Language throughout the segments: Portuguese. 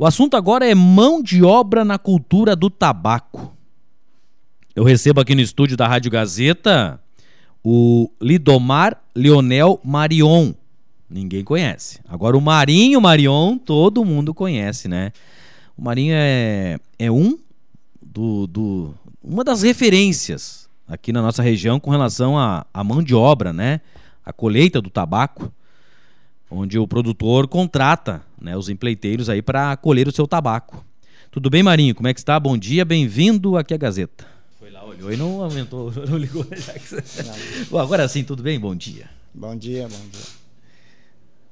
O assunto agora é mão de obra na cultura do tabaco. Eu recebo aqui no estúdio da Rádio Gazeta o Lidomar Leonel Marion. Ninguém conhece. Agora o Marinho Marion, todo mundo conhece, né? O Marinho é, é um do, do uma das referências aqui na nossa região com relação à, mão de obra, né? A colheita do tabaco onde o produtor contrata né, os empleiteiros aí para colher o seu tabaco. Tudo bem, Marinho? Como é que está? Bom dia, bem-vindo aqui à Gazeta. Foi lá, olhou e não aumentou, não ligou. bom, agora sim, tudo bem? Bom dia. Bom dia, bom dia.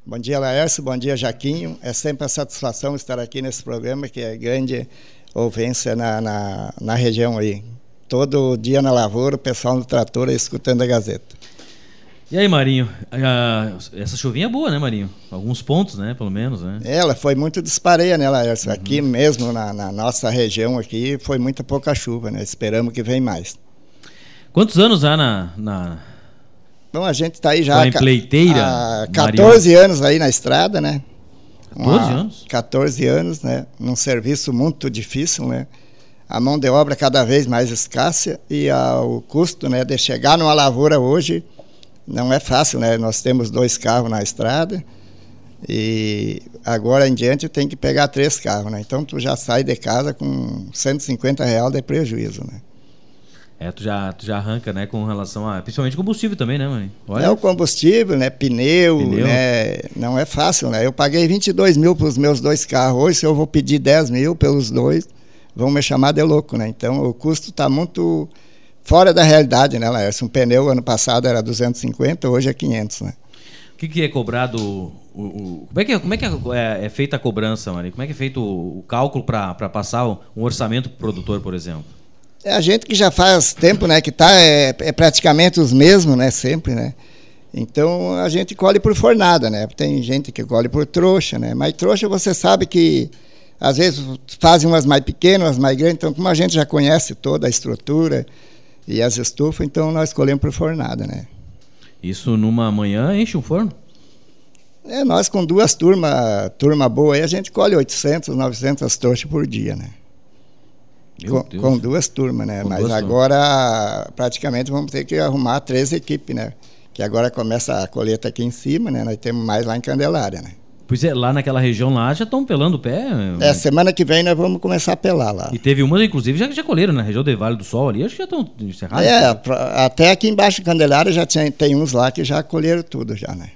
Bom dia, Laércio, bom dia, Jaquinho. É sempre a satisfação estar aqui nesse programa, que é grande ouvência na, na, na região aí. Todo dia na lavoura, o pessoal no trator escutando a Gazeta. E aí, Marinho? Essa chuvinha é boa, né, Marinho? Alguns pontos, né, pelo menos, né? Ela foi muito dispareia, né, Laércio? Uhum. Aqui mesmo, na, na, nossa região aqui, foi muita pouca chuva, né? Esperamos que venha mais. Quantos anos há na... na... Bom, a gente está aí já... a empleiteira, há 14 Marion. anos aí na estrada, né? 14 Uma, anos? 14 anos, né? Num serviço muito difícil, né? A mão de obra cada vez mais escassa e a, o custo né, de chegar numa lavoura hoje não é fácil, né? Nós temos dois carros na estrada e agora em diante tem que pegar três carros, né? Então tu já sai de casa com 150 reais de prejuízo, né? É, tu já, tu já arranca, né, com relação a... Principalmente combustível também, né, mãe? Olha. É o combustível, né, pneu, pneu, né, não é fácil, né? Eu paguei 22 mil para os meus dois carros, hoje se eu vou pedir 10 mil pelos dois, vão me chamar de louco, né? Então o custo está muito fora da realidade, né, Laércio? Um pneu ano passado era 250, hoje é 500, né? O que, que é cobrado? O, o, como é que, é, como é, que é, é, feita a cobrança, Mari? Como é que é feito o, o cálculo para passar um orçamento para o produtor, por exemplo? É a gente que já faz tempo, né, que tá é, é praticamente os mesmos, né, sempre, né? Então a gente colhe por fornada, né? Tem gente que colhe por trouxa, né? Mas trouxa você sabe que às vezes fazem umas mais pequenas, umas mais grandes. Então como a gente já conhece toda a estrutura, e as estufas, então nós escolhemos por fornada, né? Isso numa manhã enche um forno? É, nós com duas turmas, turma boa aí, a gente colhe 800, 900 trouxas por dia, né? Com, com, duas turmas, né? Com Mas agora, turmas. praticamente, vamos ter que arrumar três equipes, né? Que agora começa a colheita aqui em cima, né? Nós temos mais lá em Candelária, né? Pois é, lá naquela região lá já estão pelando o pé. É, semana que vem nós vamos começar a pelar lá. E teve umas, inclusive, já, já colheram na região do Vale do Sol ali, acho que já estão encerradas. É, pra, até aqui embaixo de Candelária já tinha, tem uns lá que já colheram tudo já, né?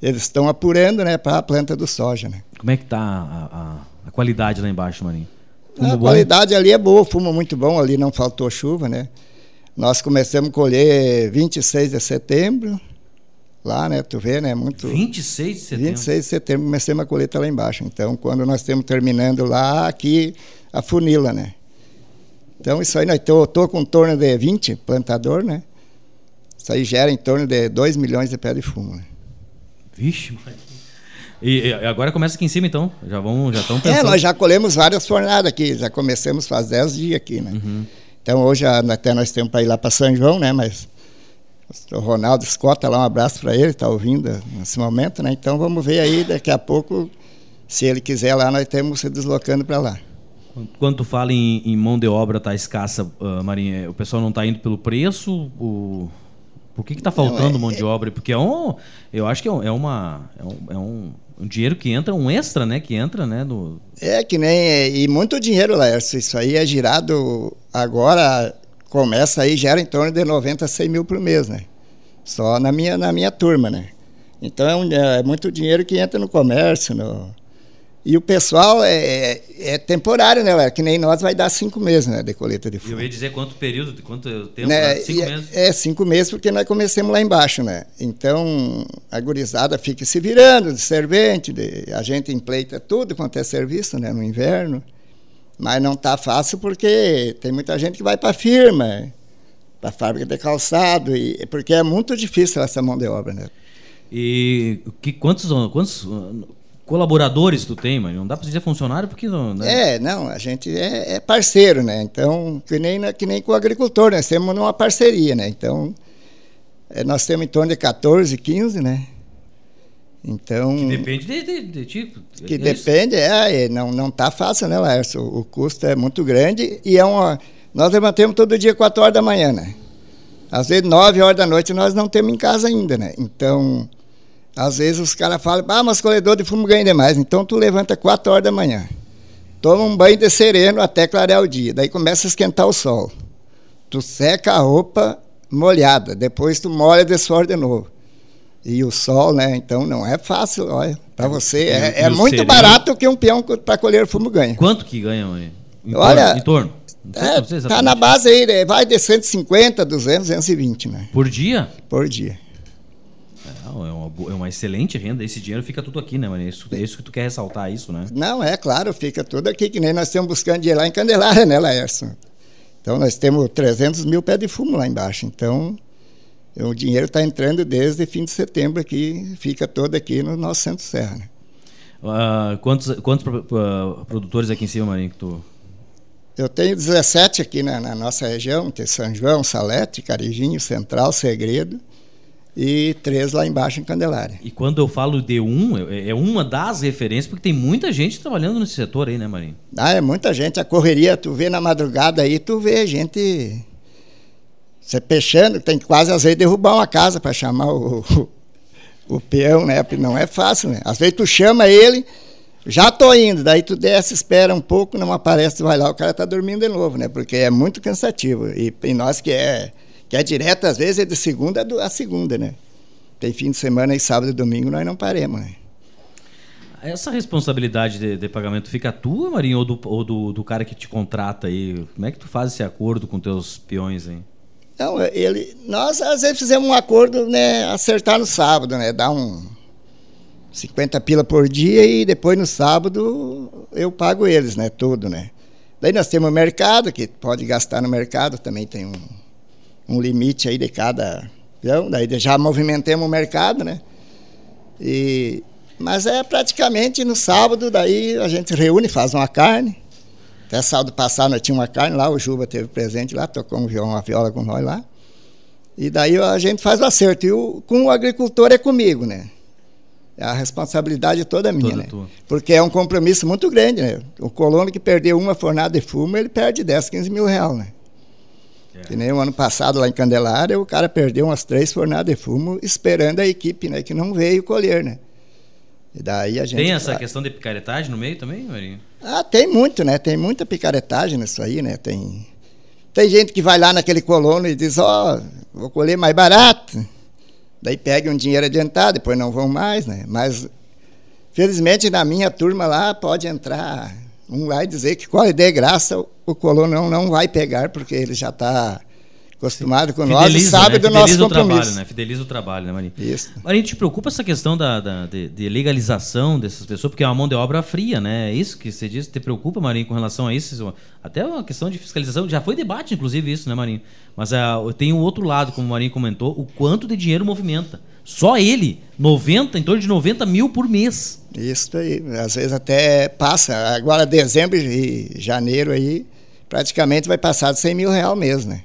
Eles estão apurando, né, para a planta do soja, né? Como é que tá a, a, a qualidade lá embaixo, Marinho? a bom? qualidade ali é boa, fumo muito bom, ali não faltou chuva, né? Nós começamos a colher 26 de setembro, lá, né? Tu vê, né? Muito. 26 de setembro. 26 de setembro comecei uma colheita lá embaixo. Então, quando nós estamos terminando lá, aqui a funila, né? Então, isso aí, nós tô, tô com em torno de 20 plantador, né? Isso aí gera em torno de 2 milhões de pé de fumo, né? Vixe, mano. E, agora começa aqui em cima, então? Já vão, já estão é, pensando... É, nós já colhemos várias fornadas aqui, já começamos faz 10 dias aqui, né? Uhum. Então, hoje até nós temos para ir lá para São João, né? Mas o Ronaldo Escota lá, um abraço para ele, está ouvindo nesse momento, né? Então vamos ver aí, daqui a pouco, se ele quiser lá, nós temos se deslocando para lá. Quando tu fala em, em, mão de obra tá escassa, uh, Marinha, o pessoal não está indo pelo preço? O... Por que está faltando não, é, mão de obra? Porque é um, eu acho que é, é uma, é um, é um, um, dinheiro que entra, um extra, né? Que entra, né? No... É que nem e muito dinheiro, Laércio. Isso aí é girado agora começa aí, gera em torno de 90 a 100 mil por mês, né? Só na minha, na minha turma, né? Então é, um, é muito dinheiro que entra no comércio, no... E o pessoal é, é, é temporário, né? Que nem nós vai dar cinco meses, né? De coleta de fumo. Eu ia dizer quanto período, quanto tempo? Né? Cinco é, meses? É, cinco meses, porque nós começamos lá embaixo, né? Então, a gurizada fica se virando de servente, de, a gente empleita tudo quanto é serviço, né? No inverno. Mas não está fácil porque tem muita gente que vai para a firma, para a fábrica de calçado, e, porque é muito difícil essa mão de obra. Né? E que, quantos, quantos colaboradores tu tem, mas não dá para dizer funcionário porque não. Né? É, não, a gente é, é, parceiro, né? Então, que nem, que nem com o agricultor, nós temos uma parceria, né? Então, é, nós temos em torno de 14, 15, né? Então, que depende de, de, de tipo. Que é depende, é, não não tá fácil, né, Laércio? O, o custo é muito grande e é uma nós levantamos todo dia 4 horas da manhã, né? Às vezes 9 horas da noite nós não temos em casa ainda, né? Então, às vezes os caras falam: "Ah, mas colhedor de fumo ganha demais". Então tu levanta 4 horas da manhã. Toma um banho de sereno até clarear o dia. Daí começa a esquentar o sol. Tu seca a roupa molhada, depois tu molha de suor de novo e o sol, né? Então não é fácil, olha, para você. É, é muito sereno... barato que um peão para colher fumo ganha. Quanto que ganha, mãe? Em olha, torno, em torno. É, tá na base aí, né? vai de 150, 200, 220, né? Por dia? Por dia. É, é uma, é uma excelente renda. Esse dinheiro fica tudo aqui, né, mano? Isso, é isso que tu quer ressaltar, isso, né? Não, é claro, fica tudo aqui, que nem nós estamos buscando dinheiro lá em Candelária, né, Laércio? Então nós temos 300 mil pés de fumo lá embaixo. Então, o dinheiro está entrando desde fim de setembro aqui, fica todo aqui no nosso centro serra. Né? Uh, quantos quantos uh, produtores aqui em cima, Marinho, que tu... Eu tenho 17 aqui na, na, nossa região, tem São João, Salete, Carijinho, Central, Segredo e três lá embaixo em Candelária. E quando eu falo de um, é, é uma das referências, porque tem muita gente trabalhando nesse setor aí, né, Marinho? Ah, é muita gente. A correria, tu vê na madrugada aí, tu vê gente você peixando, tem que quase às vezes derrubar uma casa para chamar o, o, o, peão, né? Não é fácil, né? Às vezes tu chama ele, já tô indo, daí tu desce, espera um pouco, não aparece, tu vai lá, o cara tá dormindo de novo, né? Porque é muito cansativo. E, e nós que é, que é direto, às vezes é de segunda a segunda, né? Tem fim de semana e sábado e domingo nós não paremos, né? Essa responsabilidade de, de, pagamento fica tua, Marinho, ou, do, ou do, do, cara que te contrata aí? Como é que tu faz esse acordo com teus peões aí? Então, ele, nós às vezes fizemos um acordo, né, acertar no sábado, né, dar um 50 pila por dia e depois no sábado eu pago eles, né, tudo, né. Daí nós temos o mercado, que pode gastar no mercado, também tem um, um limite aí de cada então, daí já movimentamos o mercado, né. E, mas é praticamente no sábado, daí a gente reúne, faz uma carne, até sábado passado nós tínhamos uma carne lá, o Juba teve presente lá, tocou um violão, uma viola com nós lá. E daí a gente faz o acerto. E o, com o agricultor é comigo, né? A responsabilidade toda é minha, toda né? Tua. Porque é um compromisso muito grande, né? O colono que perdeu uma fornada de fumo, ele perde 10, 15 mil reais, né? É. Que nem o ano passado lá em Candelária, o cara perdeu umas três fornadas de fumo esperando a equipe, né? Que não veio colher, né? E daí a gente. Tem essa questão de picaretagem no meio também, Marinho? Ah, tem muito, né? Tem muita picaretagem nisso aí, né? Tem, tem gente que vai lá naquele colono e diz, ó, oh, vou colher mais barato. Daí pega um dinheiro adiantado, depois não vão mais, né? Mas, felizmente, na minha turma lá pode entrar um lá e dizer que qual ideia graça o colono não vai pegar, porque ele já está acostumado com Fideliza, nós e sabe né? do Fideliza nosso compromisso. Trabalho, né? Fideliza o trabalho, né, Marinho? Isso. Marinho, te preocupa essa questão da, da de, de, legalização dessas pessoas, porque é uma mão de obra fria, né? É isso que você diz? Te preocupa, Marinho, com relação a isso? Até uma questão de fiscalização, já foi debate, inclusive, isso, né, Marinho? Mas uh, tem um outro lado, como o Marinho comentou, o quanto de dinheiro movimenta. Só ele, 90, em torno de 90 mil por mês. Isso aí, às vezes até passa. Agora, dezembro e janeiro aí, praticamente vai passar de 100 mil real mesmo, né?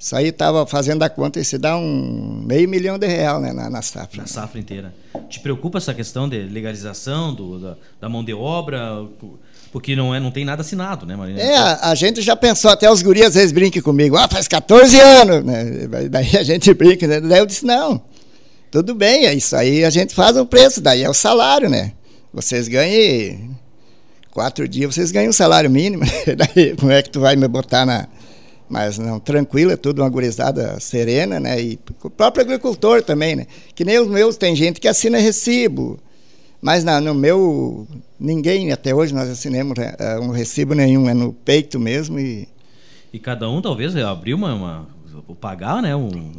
Isso aí estava fazendo a conta e se dá um meio milhão de real né, na, na safra. Na safra inteira. Te preocupa essa questão de legalização do, da, da, mão de obra? Porque não, é, não tem nada assinado, né, Marina? É, a, a gente já pensou, até os gurias às vezes brincam comigo, ah, faz 14 anos, né? Daí a gente brinca, né? Daí eu disse, não, tudo bem, é isso aí a gente faz um preço, daí é o salário, né? Vocês ganhem quatro dias, vocês ganham um salário mínimo, daí como é que tu vai me botar na mas não, tranquila, tudo uma gurizada serena, né? E o próprio agricultor também, né? Que nem os meus, tem gente que assina recibo, mas na, no meu, ninguém até hoje nós assinamos uh, um recibo nenhum, é no peito mesmo e... E cada um talvez abriu uma, uma pagar, né? Um,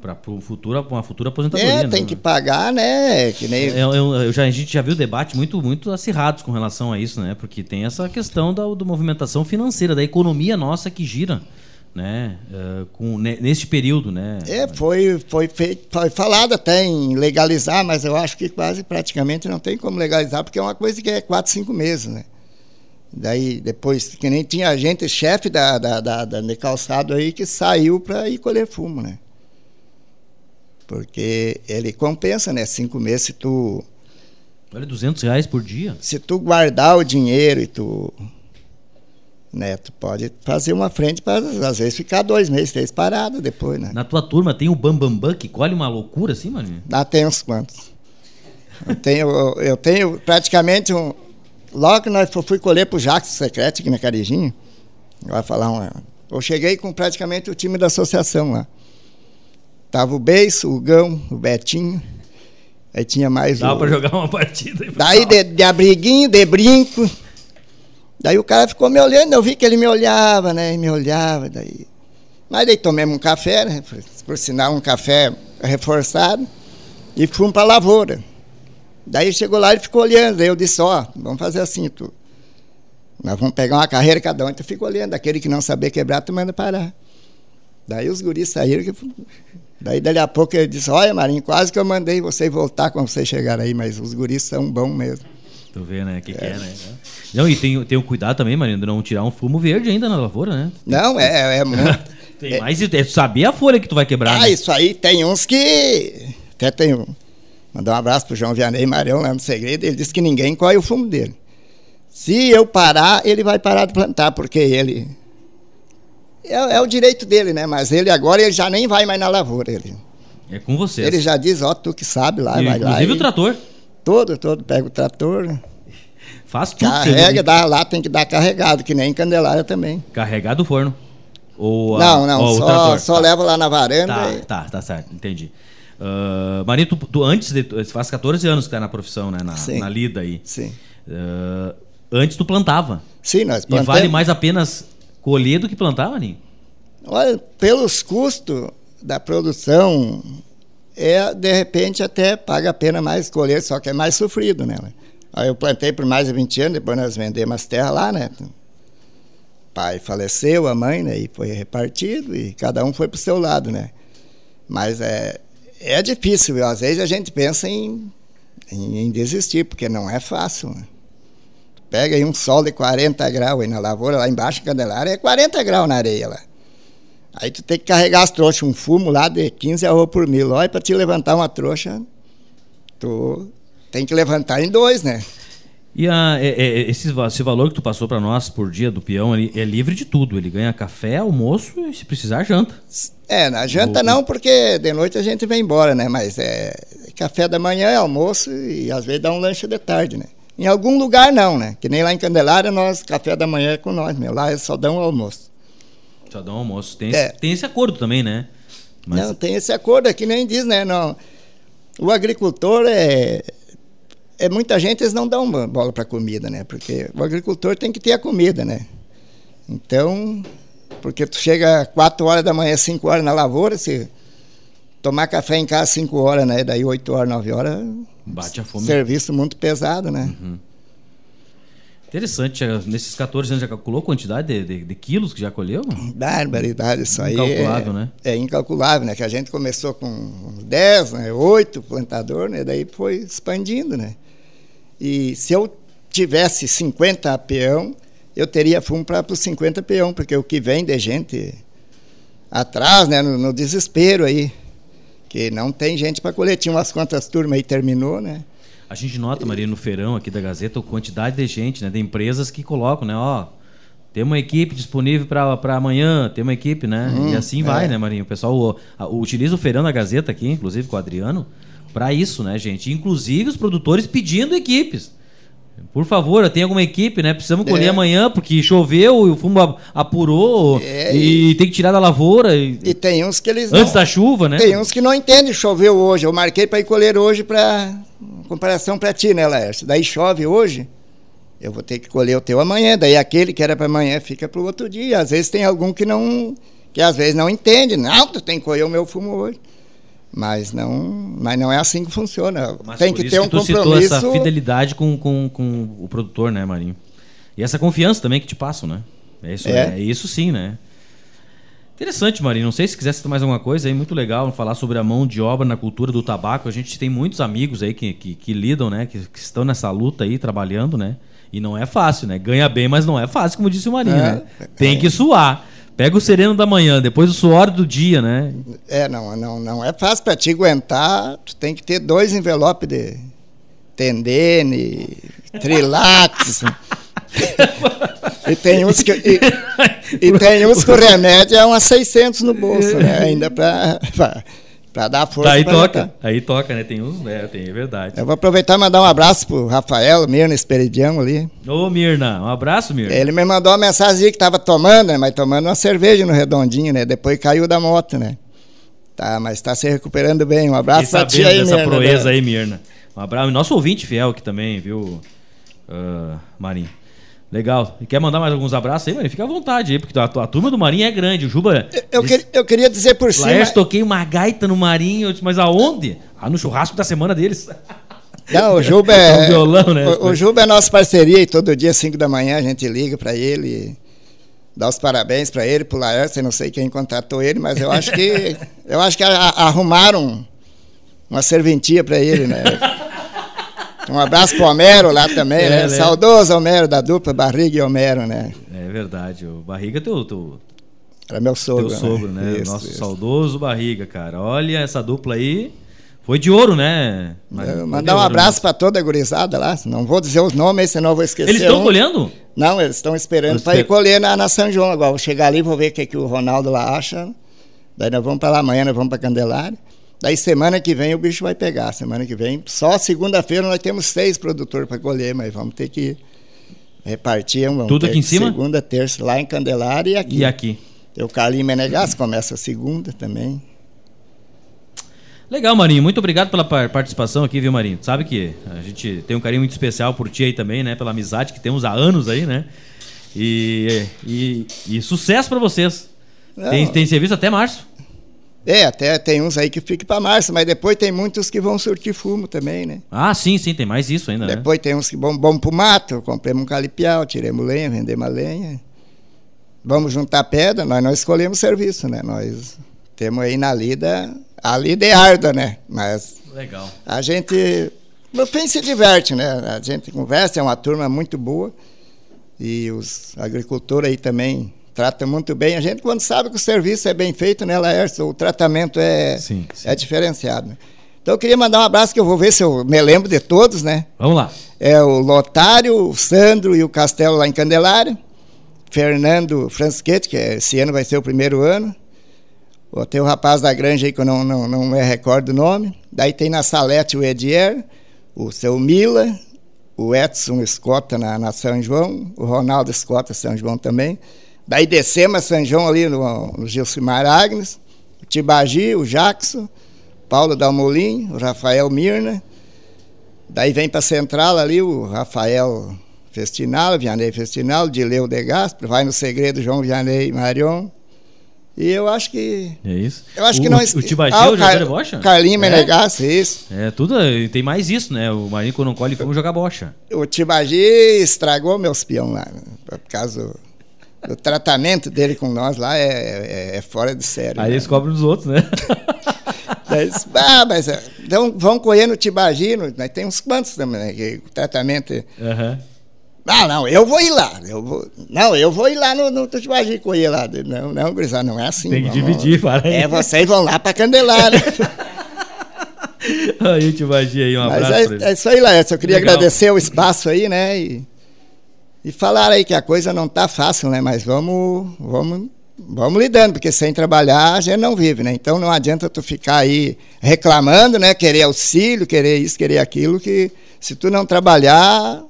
para futuro, uma futura aposentadoria. É, tem né? que pagar, né? Que nem... Eu, eu, eu, já, a gente já viu debate muito, muito acirrados com relação a isso, né? Porque tem essa questão da, da movimentação financeira, da economia nossa que gira. Né, uh, com, neste período, né? É, foi, foi, feito, foi falado até em legalizar, mas eu acho que quase praticamente não tem como legalizar, porque é uma coisa que é quatro, cinco meses, né? Daí, depois, que nem tinha gente, chefe da, da, da, da de calçado aí, que saiu para ir colher fumo, né? Porque ele compensa, né? Cinco meses se tu. Olha, 200 reais por dia? Se tu guardar o dinheiro e tu. Né, tu pode fazer uma frente para, às vezes, ficar dois meses, três parados depois, né? Na tua turma tem o Bambambam Bam, Bam, que colhe uma loucura assim, mano? Ah, tem uns quantos. Eu tenho, eu tenho praticamente um. Logo que nós fui colher pro Jacques Secreto aqui na Carijinha, vai falar uma. Eu cheguei com praticamente o time da associação lá. Tava o Beiço, o Gão, o Betinho. Aí tinha mais Dava o... pra jogar uma partida. Aí Daí de, de abriguinho, de brinco. Daí o cara ficou me olhando, eu vi que ele me olhava, né? Me olhava, daí. Mas daí tomamos um café, né? Por, por sinal, um café reforçado. E fomos pra lavoura. Daí chegou lá e ficou olhando. Daí eu disse, ó, vamos fazer assim, tu. Nós vamos pegar uma carreira cada um, tu fica olhando. Aquele que não saber quebrar, tu manda parar. Daí os guris saíram. Que... Daí, dali a pouco, ele disse: Olha, Marinho, quase que eu mandei você voltar quando você chegar aí, mas os guris são bons mesmo. Tu vê, né? O que, é. que é, né? Não, e tem, tem um cuidado também, Marinho, de não tirar um fumo verde ainda na lavoura, né? Não, é, é muito. tem é, mais é saber a folha que tu vai quebrar. Ah, né? isso aí tem uns que. Até tem um. Mandar um abraço pro João Vianney Marião lá no segredo. Ele disse que ninguém corre o fumo dele. Se eu parar, ele vai parar de plantar, porque ele é, é, o direito dele, né? Mas ele agora ele já nem vai mais na lavoura. Ele, é com você. Ele já diz, ó, tu que sabe lá, e, vai lá. Inclusive o trator. Todo, todo, pega o trator. Faz tudo. Carrega, dá lá, tem que dar carregado, que nem em Candelária também. Carregado o forno. Ou não, não, ou só, só tá. leva lá na varanda. Tá, e... tá, tá certo, entendi. Uh, Marinho, tu, tu, antes, de, faz 14 anos que tá na profissão, né? Na, Sim. na lida aí. Sim. Uh, antes tu plantava. Sim, nós plantamos. E vale mais apenas colher do que plantar, Marinho? Olha, pelos custos da produção, é, de repente até paga a pena mais colher, só que é mais sofrido, né? Eu plantei por mais de 20 anos, depois nós vendemos as terras lá, né? O pai faleceu, a mãe, né? E foi repartido e cada um foi para o seu lado, né? Mas é, é difícil, viu? às vezes a gente pensa em, em, em desistir, porque não é fácil, né? Pega aí um sol de 40 graus aí na lavoura, lá embaixo, Candelária, é 40 graus na areia lá. Aí tu tem que carregar as trouxas, um fumo lá de 15 arroz por mil. Olha, para te levantar uma trouxa, tu tem que levantar em dois, né? E a, é, é, esse, esse, valor que tu passou para nós por dia do peão, ele é livre de tudo. Ele ganha café, almoço e, se precisar, janta. É, na janta não, porque de noite a gente vem embora, né? Mas é café da manhã, é almoço e às vezes dá um lanche de tarde, né? Em algum lugar não, né? Que nem lá em Candelária, nós, café da manhã é com nós, meu. Lá é só dão um almoço. Só dá um almoço. Tem, é. esse, tem esse acordo também, né? Mas... Não, tem esse acordo, é que nem diz, né? Não, o agricultor é. É muita gente, eles não dão bola para comida, né? Porque o agricultor tem que ter a comida, né? Então, porque tu chega 4 horas da manhã, 5 horas na lavoura, se tomar café em casa 5 horas, né? Daí 8 horas, 9 horas. Bate a fome. Serviço muito pesado, né? Uhum. Interessante, nesses 14 anos já calculou a quantidade de, de, de quilos que já colheu? Barbaridade, isso aí. Incalculável, é, né? É incalculável, né? Que a gente começou com 10, né? 8 plantador, né? Daí foi expandindo, né? E se eu tivesse 50 peão, eu teria fumo para os 50 peão, porque o que vem de gente atrás, né? No, no desespero aí, que não tem gente para colher. Tinha umas quantas turmas aí, terminou, né? A gente nota, Maria, no feirão aqui da Gazeta, a quantidade de gente, né? De empresas que colocam, né? Ó, tem uma equipe disponível para amanhã, tem uma equipe, né? Hum, e assim vai, é. né, Marinho? O pessoal o, utiliza o feirão da Gazeta aqui, inclusive com o Adriano, para isso, né, gente? Inclusive os produtores pedindo equipes. Por favor, tem alguma equipe, né? Precisamos colher é. amanhã, porque choveu e o fumo apurou é, e, e, tem que tirar da lavoura. E, e tem uns que eles. Antes não, da chuva, né? Tem uns que não entendem, choveu hoje. Eu marquei para ir colher hoje para comparação para ti, né, Laércio? Daí chove hoje, eu vou ter que colher o teu amanhã. Daí aquele que era para amanhã fica para o outro dia. Às vezes tem algum que não, que às vezes não entende. Não, tu tem que colher o meu fumo hoje. Mas não, mas não é assim que funciona. Mas tem que ter um que tu compromisso. Essa fidelidade com, com, com o produtor, né, Marinho? E essa confiança também que te passam, né? É isso, é. é isso sim, né? Interessante, Marinho. Não sei se quiser citar mais alguma coisa aí, muito legal falar sobre a mão de obra na cultura do tabaco. A gente tem muitos amigos aí que, que, que lidam, né? Que, que, estão nessa luta aí, trabalhando, né? E não é fácil, né? Ganha bem, mas não é fácil, como disse o Marinho, é, né? Tem que suar Pega o sereno da manhã, depois o suor do dia, né? É, não, não, não é fácil para te aguentar. Tu tem que ter dois envelopes de tendene, trilax. e tem uns que e, e tem uns que o remédio é umas 600 no bolso, né? Ainda para Pra dar força. Aí toca, aí toca, né? Tem uns, né? Tem, é verdade. Eu vou aproveitar e mandar um abraço pro Rafael Mirna Esperidião ali. Ô, Mirna, um abraço, Mirna. Ele me mandou uma mensagem que tava tomando, né? Mas tomando uma cerveja no redondinho, né? Depois caiu da moto, né? Tá, mas tá se recuperando bem. Um abraço pra ti aí, dessa Mirna. proeza né? aí, Mirna. Um abraço. Nosso ouvinte fiel aqui também, viu, uh, Marinho? Legal. E quer mandar mais alguns abraços aí, mano? Fica à vontade aí, porque a, a turma do Marinho é grande. O Juba. Eu, eu, eu queria dizer por cima. Laércio, toquei uma gaita no Marinho, mas aonde? Ah, no churrasco da semana deles. Não, o Juba é. é um violão, né? O, o Juba é nossa parceria e todo dia, 5 da manhã, a gente liga para ele. Dá os parabéns para ele, pro Laércio, eu não sei quem contratou ele, mas eu acho que eu acho que a, a, arrumaram uma serventia para ele, né? Um abraço pro Homero lá também, é, né? né? Saudoso Homero da dupla Barriga e Homero, né? É verdade. O Barriga é teu, teu... Era meu sogro. Teu sogro, né? né? Isso, Nosso isso. saudoso Barriga, cara. Olha, essa dupla aí foi de ouro, né? Mas, mandar um abraço para toda a gurizada lá. Não vou dizer os nomes, senão vou esquecer. Eles estão um. colhendo? Não, eles estão esperando para ir colher na, na São João agora. Vou chegar ali, vou ver o que, que o Ronaldo lá acha. Daí nós vamos para lá amanhã, nós vamos para Candelária. Daí semana que vem o bicho vai pegar. Semana que vem, só segunda-feira nós temos seis produtores para colher, mas vamos ter que repartir. Vamos Tudo aqui em cima? Segunda, terça, lá em Candelária e aqui. E aqui. Tem o Carlinho Menegas, começa a segunda também. Legal, Marinho. Muito obrigado pela participação aqui, viu, Marinho? Sabe que a gente tem um carinho muito especial por ti aí também, né? Pela amizade que temos há anos aí, né? E, e, e sucesso para vocês. Tem, tem serviço até março. É, até tem uns aí que ficam para março, mas depois tem muitos que vão surtir fumo também, né? Ah, sim, sim, tem mais isso ainda, né? Depois né? tem uns que vão, vão pro mato, compramos um calipiau, tiremos lenha, vendemos a lenha. Vamos juntar pedra, nós não escolhemos serviço, né? Nós temos aí na lida, a lida é árdua, né? Mas Legal. a gente, no fim, se diverte, né? A gente conversa, é uma turma muito boa e os agricultores aí também trata muito bem. A gente, quando sabe que o serviço é bem feito, né, Laércio? O tratamento é, sim, sim. é diferenciado. Né? Então eu queria mandar um abraço que eu vou ver se eu me lembro de todos, né? Vamos lá. É o Lotário, o Sandro e o Castelo lá em Candelária. Fernando Franschetti, que esse ano vai ser o primeiro ano. Tem o rapaz da granja aí que eu não, não, não me recordo o nome. Daí tem na Salete o Edier, o seu Mila, o Edson Escota na, na São João, o Ronaldo Escota São João também. Daí descemos a São João ali no, no Gilcimar Agnes, o Tibagi, o Jackson, Paulo Dalmolin, o Rafael Mirna. Daí vem para Central ali o Rafael Festinal, Vianney Festinal, Dileu de Gaspar, vai no Segredo João Vianney Marion. E eu acho que. É isso. Eu acho o, que não. O Tibagi ah, é o jogador de bocha? Carlinho é? Menegas, isso. É, tudo. Tem mais isso, né? O Marinho, quando não colhe, vamos jogar bocha. O Tibagi estragou meus peão lá, né? por causa o tratamento dele com nós lá é, é, é fora de série. Aí né? eles cobram dos outros, né? Mas, ah, mas então, vão correr no Tibagino, nós temos uns quantos também, né? Que o tratamento. Uhum. Ah, não, eu vou ir lá. Eu vou, não, eu vou ir lá no, no Tibagi correr lá. Não, não, Grisado, não é assim. Tem que vamos, dividir, para aí. É, vocês vão lá para Candelária. aí, Tibagi aí, um abraço. Mas é, é isso aí, Laércio. Eu queria Legal. agradecer o espaço aí, né? E e falaram aí que a coisa não está fácil, né? Mas vamos, vamos, vamos lidando, porque sem trabalhar a gente não vive, né? Então não adianta tu ficar aí reclamando, né? Querer auxílio, querer isso, querer aquilo, que se tu não trabalhar,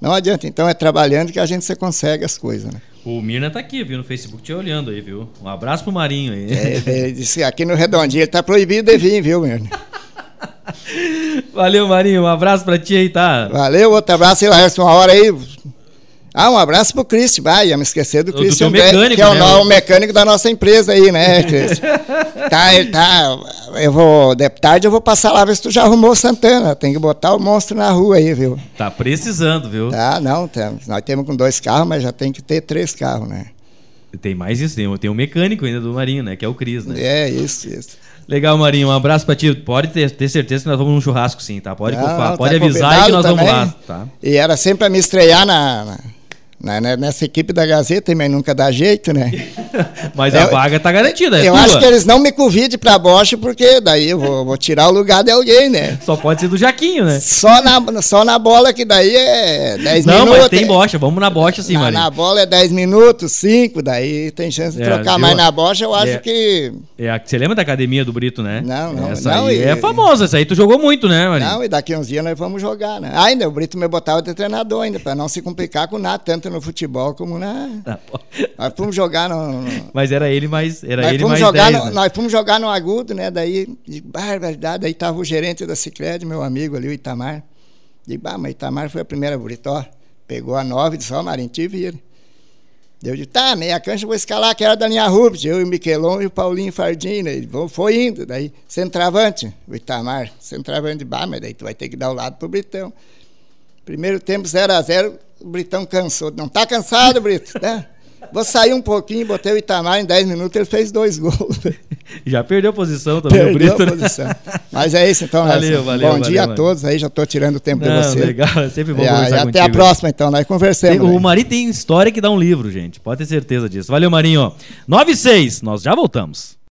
não adianta. Então é trabalhando que a gente se consegue as coisas, né? O Mirna tá aqui, viu, no Facebook te olhando aí, viu? Um abraço pro Marinho aí. É, ele disse aqui no Redondinho, ele tá proibido de vir, viu, Mirna? Valeu, Marinho, um abraço pra ti aí, tá? Valeu, outro abraço aí, Laércio, uma hora aí, ah, um abraço pro Cristian. Vai, ia me esquecer do Cristian mecânico, que é o, né? o, mecânico da nossa empresa aí, né, Cristian? tá, ele tá. Eu vou. De tarde eu vou passar lá ver se tu já arrumou Santana. Tem que botar o monstro na rua aí, viu? Tá precisando, viu? Tá, não, temos. Nós temos com dois carros, mas já tem que ter três carros, né? Tem mais isso, tem, tem um mecânico ainda do Marinho, né? Que é o Cris, né? É, isso, isso. Legal, Marinho. Um abraço pra ti. Pode ter, ter certeza que nós vamos num churrasco, sim, tá? Pode, não, não, pode tá avisar aí que nós também. vamos lá, tá? E era sempre pra me estrear na, na Né, né, Nessa equipe da Gazeta também nunca dá jeito, né? Mas a Eu- vaga tá garantida, é eu tua. acho que eles não me convidem pra Bosch, porque daí eu vou, vou tirar o lugar de alguém, né? Só pode ser do Jaquinho, né? Só na, só na bola, que daí é 10 Não, minutos. mas tem bocha, vamos na bocha sim, na, Marinho. na bola é 10 minutos, 5, daí tem chance de É, trocar. viu? Mas na bocha eu acho É. que. É, a- você lembra da academia do Brito, né? Não, não, Essa não, aí e- é famosa, essa aí tu jogou muito, né, Marinho? Não, e daqui uns dias nós vamos jogar, né? Ainda o Brito me botava de treinador ainda, pra não se complicar com nada, tanto no futebol como na. Pô. Nós fomos jogar no. Mas era ele mais, era nós, ele fomos mais jogar 10, no, né? nós fomos jogar no agudo, né? Daí, de barbaridade, aí tava o gerente da Cicred, meu amigo ali, o Itamar. Digo, bah, mas Itamar foi a primeira Brito, ó. Pegou a nove disse, ó, Marinho, te vira. Eu disse, tá, meia cancha eu vou escalar, que era da linha Rubens, eu e o Miquelon e o Paulinho Fardim, né? Ele foi indo, daí, centroavante, o Itamar, centroavante, bah, mas daí tu vai ter que dar o lado pro Britão. Primeiro tempo 0 a 0 o Britão cansou. Não tá cansado, Brito? Né? Vou sair um pouquinho, botei o Itamar em 10 minutos, ele fez dois gols. Já perdeu posição também o Perdeu Brito, a né? posição. Mas é isso, então. Valeu, Nelson. valeu, Bom valeu, dia mano. a todos aí, já estou tirando o tempo Não, de você. legal, é sempre bom E, conversar aí, contigo. até a próxima, então. Nós conversamos. Tem- o né? Mari tem história que dá um livro, gente. Pode ter certeza disso. Valeu, Marinho. 9 e 6, nós já voltamos.